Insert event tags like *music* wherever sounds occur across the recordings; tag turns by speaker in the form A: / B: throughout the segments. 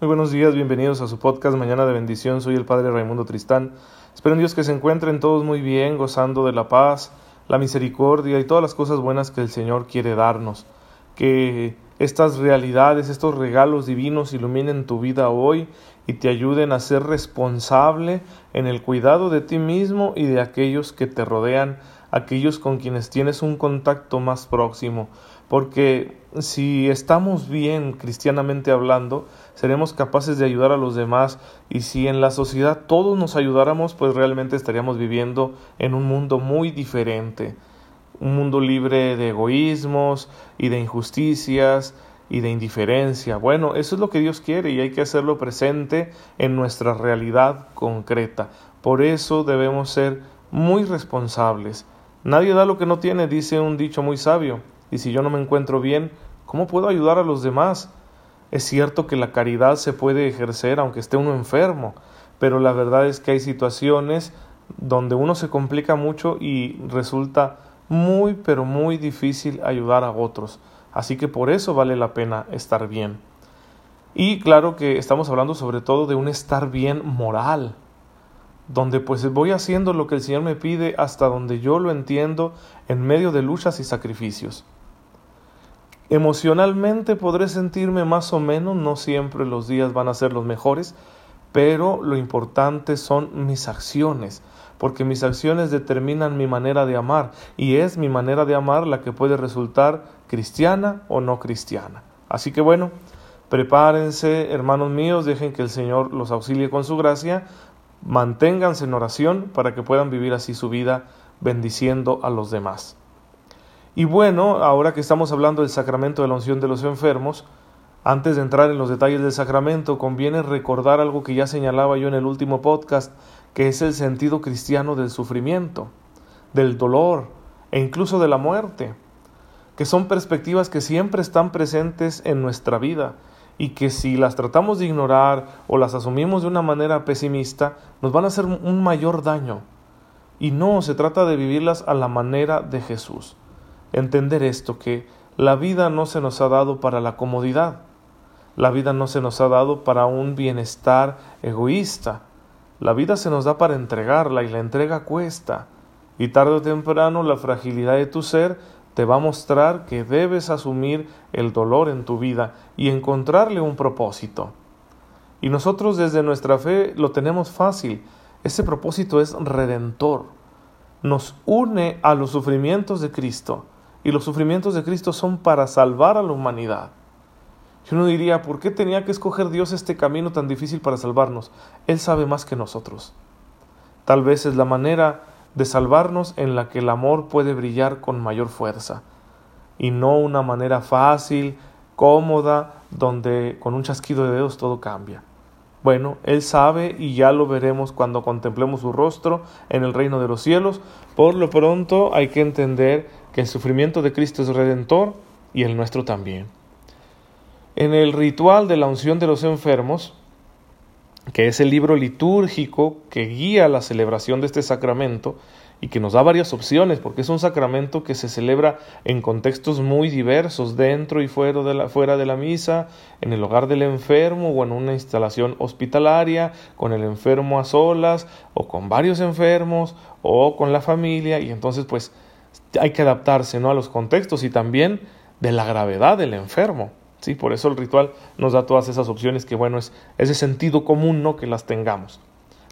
A: Muy buenos días, bienvenidos a su podcast Mañana de Bendición. Soy el Padre Raimundo Tristán. Espero en Dios que se encuentren todos muy bien, gozando de la paz, la misericordia y todas las cosas buenas que el Señor quiere darnos. Que estas realidades, estos regalos divinos iluminen tu vida hoy y te ayuden a ser responsable en el cuidado de ti mismo y de aquellos que te rodean, aquellos con quienes tienes un contacto más próximo porque si estamos bien cristianamente hablando, seremos capaces de ayudar a los demás y si en la sociedad todos nos ayudáramos, pues realmente estaríamos viviendo en un mundo muy diferente, un mundo libre de egoísmos y de injusticias y de indiferencia. Bueno, eso es lo que Dios quiere y hay que hacerlo presente en nuestra realidad concreta. Por eso debemos ser muy responsables. Nadie da lo que no tiene, dice un dicho muy sabio y si yo no me encuentro bien, ¿cómo puedo ayudar a los demás? Es cierto que la caridad se puede ejercer aunque esté uno enfermo, pero la verdad es que hay situaciones donde uno se complica mucho y resulta muy pero muy difícil ayudar a otros. Así que por eso vale la pena estar bien. Y claro que estamos hablando sobre todo de un estar bien moral, donde pues voy haciendo lo que el Señor me pide hasta donde yo lo entiendo en medio de luchas y sacrificios. Emocionalmente podré sentirme más o menos, no siempre los días van a ser los mejores, pero lo importante son mis acciones, porque mis acciones determinan mi manera de amar, y es mi manera de amar la que puede resultar cristiana o no cristiana. Así que bueno, prepárense, hermanos míos, dejen que el Señor los auxilie con su gracia, manténganse en oración para que puedan vivir así su vida bendiciendo a los demás. Y bueno, ahora que estamos hablando del sacramento de la unción de los enfermos, antes de entrar en los detalles del sacramento, conviene recordar algo que ya señalaba yo en el último podcast, que es el sentido cristiano del sufrimiento, del dolor e incluso de la muerte, que son perspectivas que siempre están presentes en nuestra vida y que si las tratamos de ignorar o las asumimos de una manera pesimista, nos van a hacer un mayor daño. Y no, se trata de vivirlas a la manera de Jesús entender esto, que la vida no se nos ha dado para la comodidad, la vida no se nos ha dado para un bienestar egoísta, la vida se nos da para entregarla y la entrega cuesta, y tarde o temprano la fragilidad de tu ser te va a mostrar que debes asumir el dolor en tu vida y encontrarle un propósito. Y nosotros desde nuestra fe lo tenemos fácil, ese propósito es redentor, nos une a los sufrimientos de Cristo, y los sufrimientos de Cristo son para salvar a la humanidad. Y uno diría, ¿por qué tenía que escoger Dios este camino tan difícil para salvarnos? Él sabe más que nosotros. Tal vez es la manera de salvarnos en la que el amor puede brillar con mayor fuerza, y no una manera fácil, cómoda, donde con un chasquido de dedos todo cambia. Bueno, Él sabe y ya lo veremos cuando contemplemos su rostro en el reino de los cielos. Por lo pronto hay que entender que el sufrimiento de Cristo es redentor y el nuestro también. En el ritual de la unción de los enfermos, que es el libro litúrgico que guía la celebración de este sacramento, y que nos da varias opciones, porque es un sacramento que se celebra en contextos muy diversos, dentro y fuera de la, fuera de la misa, en el hogar del enfermo o en una instalación hospitalaria, con el enfermo a solas, o con varios enfermos, o con la familia, y entonces pues hay que adaptarse ¿no? a los contextos y también de la gravedad del enfermo. Sí, por eso el ritual nos da todas esas opciones que bueno, es, es de sentido común ¿no? que las tengamos.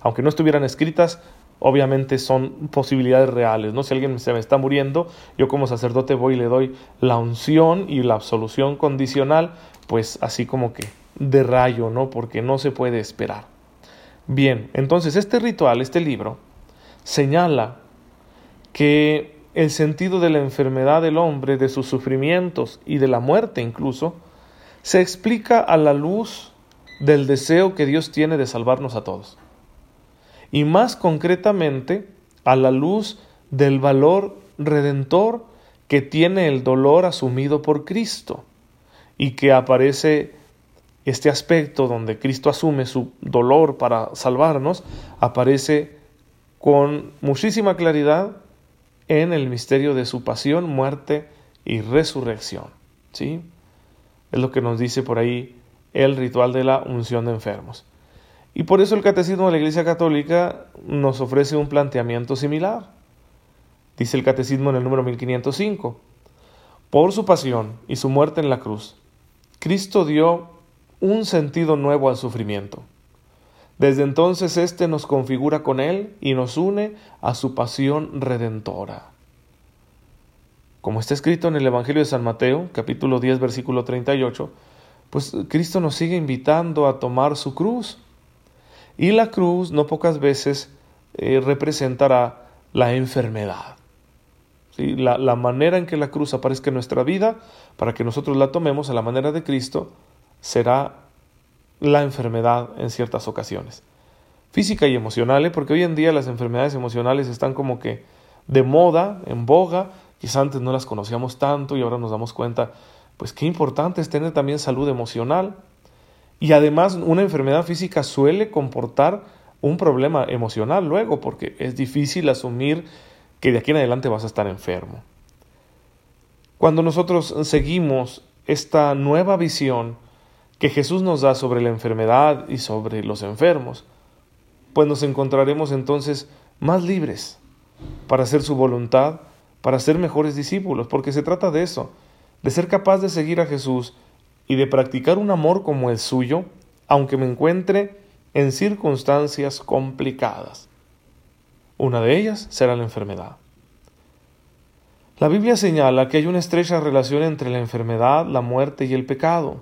A: Aunque no estuvieran escritas, obviamente son posibilidades reales, ¿no? Si alguien se me está muriendo, yo como sacerdote voy y le doy la unción y la absolución condicional, pues así como que de rayo, ¿no? Porque no se puede esperar. Bien, entonces este ritual, este libro, señala que el sentido de la enfermedad del hombre, de sus sufrimientos y de la muerte incluso, se explica a la luz del deseo que Dios tiene de salvarnos a todos. Y más concretamente a la luz del valor redentor que tiene el dolor asumido por Cristo y que aparece este aspecto donde Cristo asume su dolor para salvarnos, aparece con muchísima claridad en el misterio de su pasión, muerte y resurrección. ¿sí? Es lo que nos dice por ahí el ritual de la unción de enfermos. Y por eso el Catecismo de la Iglesia Católica nos ofrece un planteamiento similar. Dice el Catecismo en el número 1505, por su pasión y su muerte en la cruz, Cristo dio un sentido nuevo al sufrimiento. Desde entonces éste nos configura con Él y nos une a su pasión redentora. Como está escrito en el Evangelio de San Mateo, capítulo 10, versículo 38, pues Cristo nos sigue invitando a tomar su cruz. Y la cruz no pocas veces eh, representará la enfermedad. La, la manera en que la cruz aparezca en nuestra vida, para que nosotros la tomemos a la manera de Cristo, será la enfermedad en ciertas ocasiones. Física y emocional, ¿eh? porque hoy en día las enfermedades emocionales están como que de moda, en boga, quizás antes no las conocíamos tanto y ahora nos damos cuenta, pues qué importante es tener también salud emocional. Y además una enfermedad física suele comportar un problema emocional luego, porque es difícil asumir que de aquí en adelante vas a estar enfermo. Cuando nosotros seguimos esta nueva visión, que Jesús nos da sobre la enfermedad y sobre los enfermos, pues nos encontraremos entonces más libres para hacer su voluntad, para ser mejores discípulos, porque se trata de eso, de ser capaz de seguir a Jesús y de practicar un amor como el suyo, aunque me encuentre en circunstancias complicadas. Una de ellas será la enfermedad. La Biblia señala que hay una estrecha relación entre la enfermedad, la muerte y el pecado.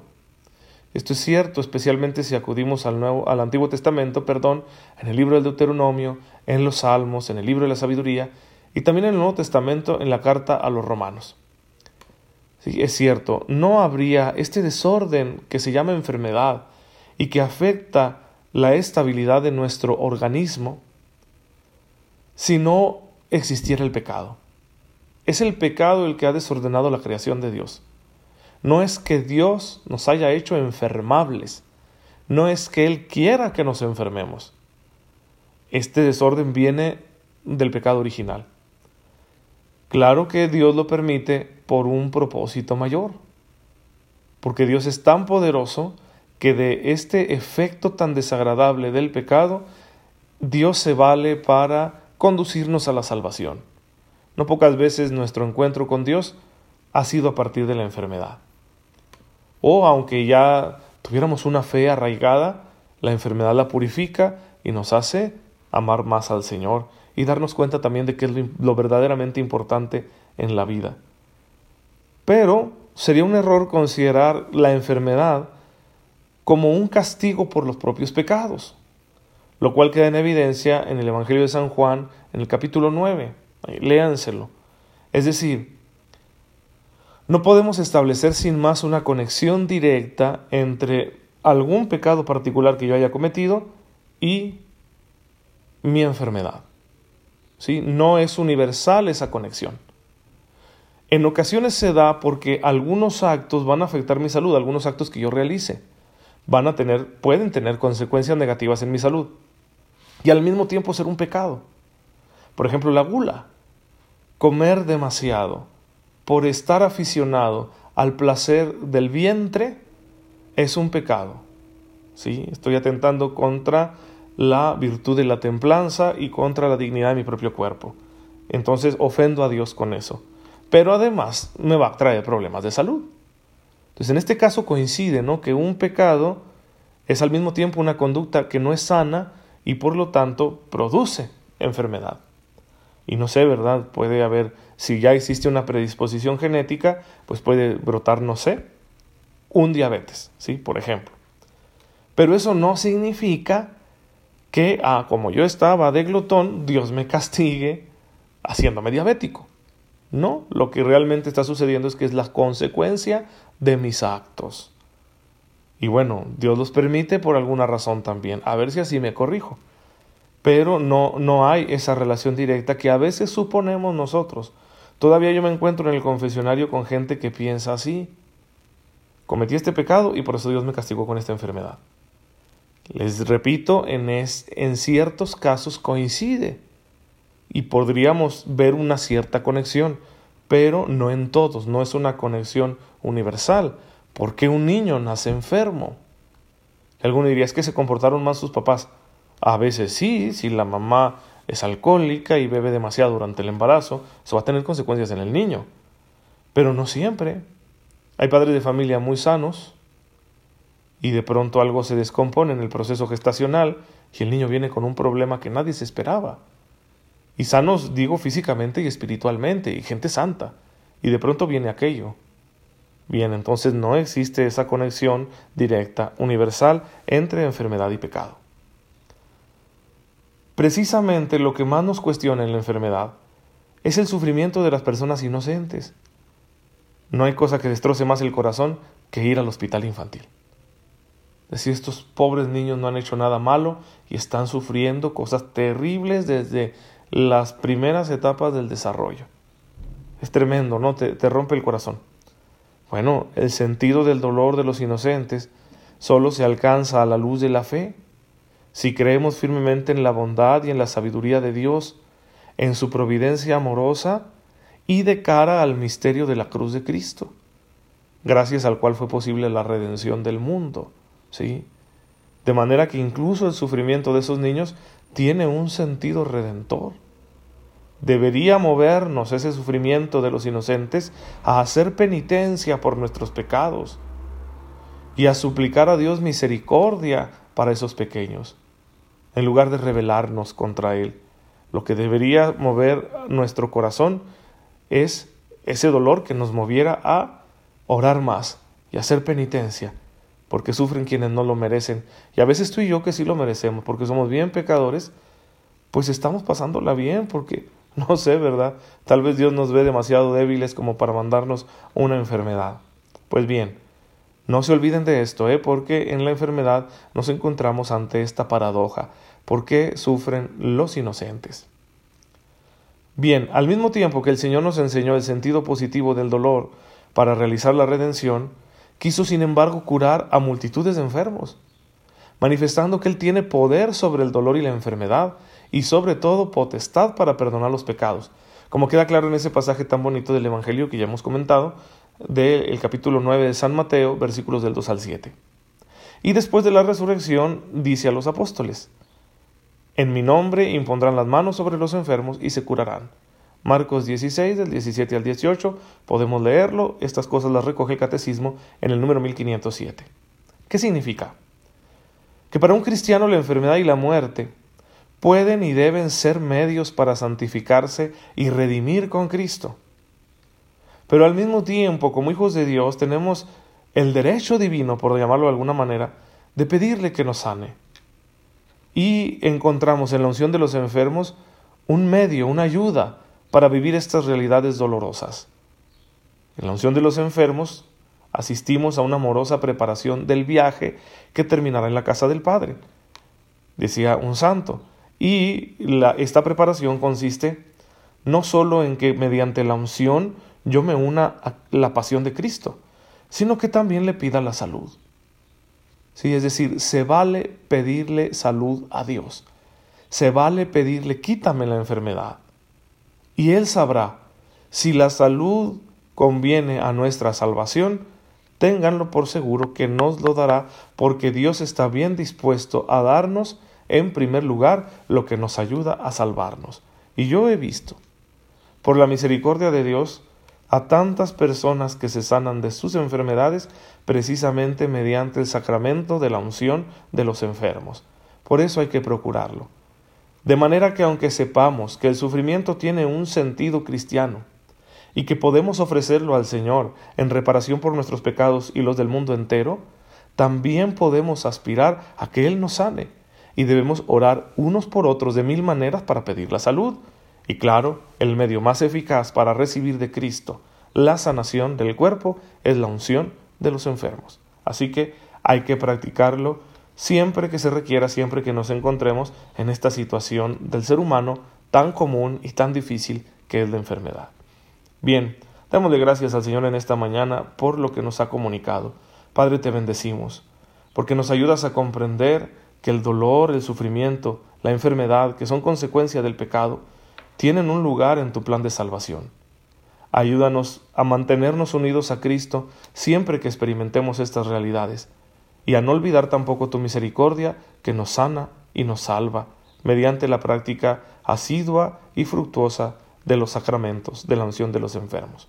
A: Esto es cierto, especialmente si acudimos al, Nuevo, al Antiguo Testamento, perdón, en el libro del Deuteronomio, en los Salmos, en el libro de la Sabiduría y también en el Nuevo Testamento en la carta a los Romanos. Es cierto, no habría este desorden que se llama enfermedad y que afecta la estabilidad de nuestro organismo si no existiera el pecado. Es el pecado el que ha desordenado la creación de Dios. No es que Dios nos haya hecho enfermables, no es que Él quiera que nos enfermemos. Este desorden viene del pecado original. Claro que Dios lo permite por un propósito mayor, porque Dios es tan poderoso que de este efecto tan desagradable del pecado, Dios se vale para conducirnos a la salvación. No pocas veces nuestro encuentro con Dios ha sido a partir de la enfermedad o aunque ya tuviéramos una fe arraigada, la enfermedad la purifica y nos hace amar más al Señor y darnos cuenta también de que es lo, verdaderamente importante en la vida. Pero sería un error considerar la enfermedad como un castigo por los propios pecados, lo cual queda en evidencia en el Evangelio de San Juan en el capítulo 9. Léanselo. Es decir, no podemos establecer sin más una conexión directa entre algún pecado particular que yo haya cometido y mi enfermedad. ¿Sí? No es universal esa conexión. En ocasiones se da porque algunos actos van a afectar mi salud, algunos actos que yo realice van a tener pueden tener consecuencias negativas en mi salud y al mismo tiempo ser un pecado. Por ejemplo, la gula. Comer demasiado por estar aficionado al placer del vientre es un pecado. ¿sí? Estoy atentando contra la virtud de la templanza y contra la dignidad de mi propio cuerpo. Entonces ofendo a Dios con eso. Pero además me va a traer problemas de salud. Entonces en este caso coincide ¿no? que un pecado es al mismo tiempo una conducta que no es sana y por lo tanto produce enfermedad. Y no sé, ¿verdad? Puede haber si ya existe una predisposición genética, pues puede brotar, no sé, un diabetes, ¿sí? Por ejemplo. Pero eso no significa que, ah, como yo estaba de glotón, Dios me castigue haciéndome diabético. No, lo que realmente está sucediendo es que es la consecuencia de mis actos. Y bueno, Dios los permite por alguna razón también. A ver si así me corrijo. Pero no, no hay esa relación directa que a veces suponemos nosotros. Todavía yo me encuentro en el confesionario con gente que piensa así. Cometí este pecado y por eso Dios me castigó con esta enfermedad. Les repito, en, en ciertos casos coincide y podríamos ver una cierta conexión, pero no en todos, no es una conexión universal. ¿Por qué un niño nace enfermo? Alguno diría, es que se comportaron mal sus papás. A veces sí, si la mamá es alcohólica y bebe demasiado durante el embarazo, eso va a tener consecuencias en el niño. Pero no siempre. Hay padres de familia muy sanos y de pronto algo se descompone en el proceso gestacional y el niño viene con un problema que nadie se esperaba. Y sanos digo físicamente y espiritualmente, y gente santa. Y de pronto viene aquello. Bien, entonces no existe esa conexión directa, universal, entre enfermedad y pecado. Precisamente lo que más nos cuestiona en la enfermedad es el sufrimiento de las personas inocentes. No hay cosa que destroce más el corazón que ir al hospital infantil. Decir, estos pobres niños no han hecho nada malo y están sufriendo cosas terribles desde las primeras etapas del desarrollo. Es tremendo, ¿no? Te, te rompe el corazón. Bueno, el sentido del dolor de los inocentes solo se alcanza a la luz de la fe. Si creemos firmemente en la bondad y en la sabiduría de Dios, en su providencia amorosa y de cara al misterio de la cruz de Cristo, gracias al cual fue posible la redención del mundo. ¿sí? De manera que incluso el sufrimiento de esos niños tiene un sentido redentor. Debería movernos ese sufrimiento de los inocentes a hacer penitencia por nuestros pecados y a suplicar a Dios misericordia para esos pequeños, en lugar de rebelarnos contra Él. Lo que debería mover nuestro corazón es ese dolor que nos moviera a orar más y hacer penitencia, porque sufren quienes no lo merecen. Y a veces tú y yo que sí lo merecemos, porque somos bien pecadores, pues estamos pasándola bien, porque *laughs* No sé, ¿verdad? Tal vez Dios nos ve demasiado débiles como para mandarnos una enfermedad. Pues bien, no se olviden de esto, ¿eh? porque en la enfermedad nos encontramos ante esta paradoja. ¿Por qué sufren los inocentes? Bien, al mismo tiempo que el Señor nos enseñó el sentido positivo del dolor para realizar la redención, quiso sin embargo curar a multitudes de enfermos, manifestando que Él tiene poder sobre el dolor y la enfermedad, y sobre todo potestad para perdonar los pecados, como queda claro en ese pasaje tan bonito del Evangelio que ya hemos comentado, del capítulo 9 de San Mateo, versículos del 2 al 7. Y después de la resurrección dice a los apóstoles, En mi nombre impondrán las manos sobre los enfermos y se curarán. Marcos 16, del 17 al 18, podemos leerlo, estas cosas las recoge el catecismo en el número 1507. ¿Qué significa? Que para un cristiano la enfermedad y la muerte pueden y deben ser medios para santificarse y redimir con Cristo. Pero al mismo tiempo, como hijos de Dios, tenemos el derecho divino, por llamarlo de alguna manera, de pedirle que nos sane. Y encontramos en la unción de los enfermos un medio, una ayuda para vivir estas realidades dolorosas. En la unción de los enfermos asistimos a una amorosa preparación del viaje que terminará en la casa del Padre. Decía un santo, y esta preparación consiste no solo en que mediante la unción yo me una a la pasión de Cristo, sino que también le pida la salud. Sí, es decir, se vale pedirle salud a Dios. Se vale pedirle quítame la enfermedad. Y Él sabrá si la salud conviene a nuestra salvación, ténganlo por seguro que nos lo dará porque Dios está bien dispuesto a darnos en primer lugar lo que nos ayuda a salvarnos. Y yo he visto, por la misericordia de Dios, a tantas personas que se sanan de sus enfermedades precisamente mediante el sacramento de la unción de los enfermos. Por eso hay que procurarlo. De manera que aunque sepamos que el sufrimiento tiene un sentido cristiano y que podemos ofrecerlo al Señor en reparación por nuestros pecados y los del mundo entero, también podemos aspirar a que Él nos sane y debemos orar unos por otros de mil maneras para pedir la salud. Y claro, el medio más eficaz para recibir de Cristo la sanación del cuerpo es la unción de los enfermos. Así que hay que practicarlo siempre que se requiera, siempre que nos encontremos en esta situación del ser humano tan común y tan difícil que es la enfermedad. Bien, démosle gracias al Señor en esta mañana por lo que nos ha comunicado. Padre, te bendecimos, porque nos ayudas a comprender que el dolor, el sufrimiento, la enfermedad, que son consecuencia del pecado, tienen un lugar en tu plan de salvación. Ayúdanos a mantenernos unidos a Cristo siempre que experimentemos estas realidades y a no olvidar tampoco tu misericordia que nos sana y nos salva mediante la práctica asidua y fructuosa de los sacramentos de la unción de los enfermos.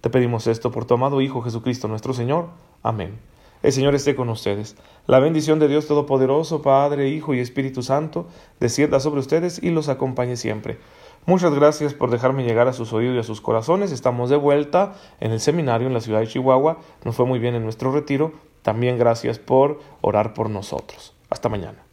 A: Te pedimos esto por tu amado Hijo Jesucristo nuestro Señor. Amén. El Señor esté con ustedes. La bendición de Dios Todopoderoso, Padre, Hijo y Espíritu Santo, descienda sobre ustedes y los acompañe siempre. Muchas gracias por dejarme llegar a sus oídos y a sus corazones. Estamos de vuelta en el seminario en la ciudad de Chihuahua. Nos fue muy bien en nuestro retiro. También gracias por orar por nosotros. Hasta mañana.